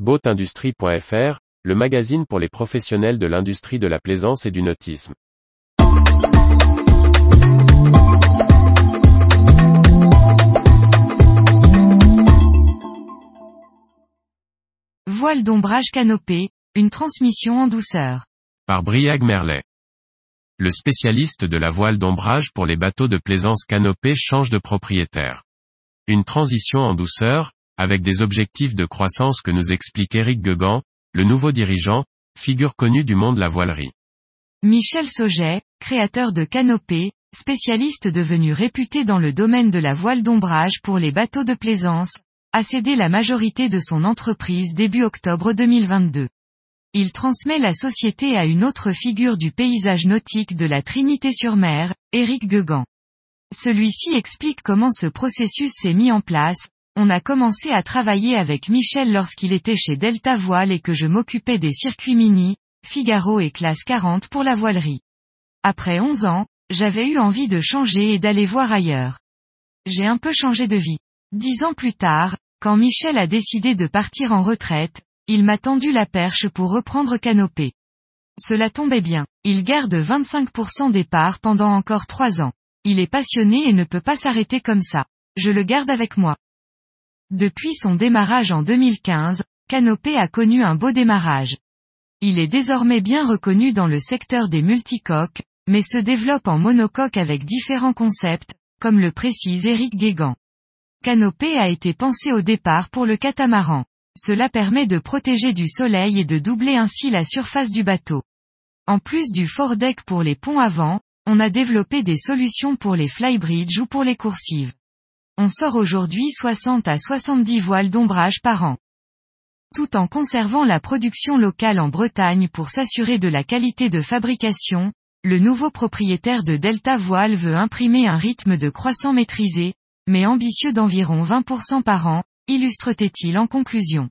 Boatindustrie.fr, le magazine pour les professionnels de l'industrie de la plaisance et du nautisme. Voile d'ombrage canopée, une transmission en douceur. Par Briag Merlet. Le spécialiste de la voile d'ombrage pour les bateaux de plaisance canopée change de propriétaire. Une transition en douceur, avec des objectifs de croissance que nous explique Eric Guegan, le nouveau dirigeant, figure connue du monde de la voilerie. Michel Sauget, créateur de Canopée, spécialiste devenu réputé dans le domaine de la voile d'ombrage pour les bateaux de plaisance, a cédé la majorité de son entreprise début octobre 2022. Il transmet la société à une autre figure du paysage nautique de la Trinité-sur-Mer, Éric Guegan. Celui-ci explique comment ce processus s'est mis en place, on a commencé à travailler avec Michel lorsqu'il était chez Delta Voile et que je m'occupais des circuits mini, Figaro et classe 40 pour la voilerie. Après 11 ans, j'avais eu envie de changer et d'aller voir ailleurs. J'ai un peu changé de vie. Dix ans plus tard, quand Michel a décidé de partir en retraite, il m'a tendu la perche pour reprendre Canopée. Cela tombait bien. Il garde 25% des parts pendant encore trois ans. Il est passionné et ne peut pas s'arrêter comme ça. Je le garde avec moi. Depuis son démarrage en 2015, Canopée a connu un beau démarrage. Il est désormais bien reconnu dans le secteur des multicoques, mais se développe en monocoque avec différents concepts, comme le précise Eric Guégan. Canopée a été pensé au départ pour le catamaran. Cela permet de protéger du soleil et de doubler ainsi la surface du bateau. En plus du deck pour les ponts avant, on a développé des solutions pour les flybridge ou pour les coursives. On sort aujourd'hui 60 à 70 voiles d'ombrage par an. Tout en conservant la production locale en Bretagne pour s'assurer de la qualité de fabrication, le nouveau propriétaire de Delta Voile veut imprimer un rythme de croissant maîtrisé, mais ambitieux d'environ 20% par an, illustre-t-il en conclusion.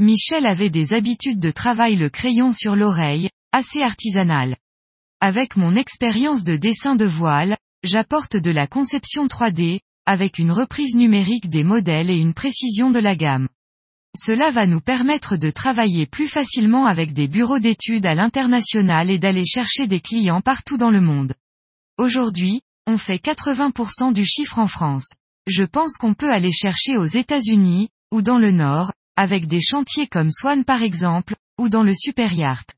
Michel avait des habitudes de travail le crayon sur l'oreille, assez artisanal. Avec mon expérience de dessin de voile, j'apporte de la conception 3D, avec une reprise numérique des modèles et une précision de la gamme. Cela va nous permettre de travailler plus facilement avec des bureaux d'études à l'international et d'aller chercher des clients partout dans le monde. Aujourd'hui, on fait 80% du chiffre en France. Je pense qu'on peut aller chercher aux États-Unis, ou dans le Nord, avec des chantiers comme Swan par exemple, ou dans le Super Yacht.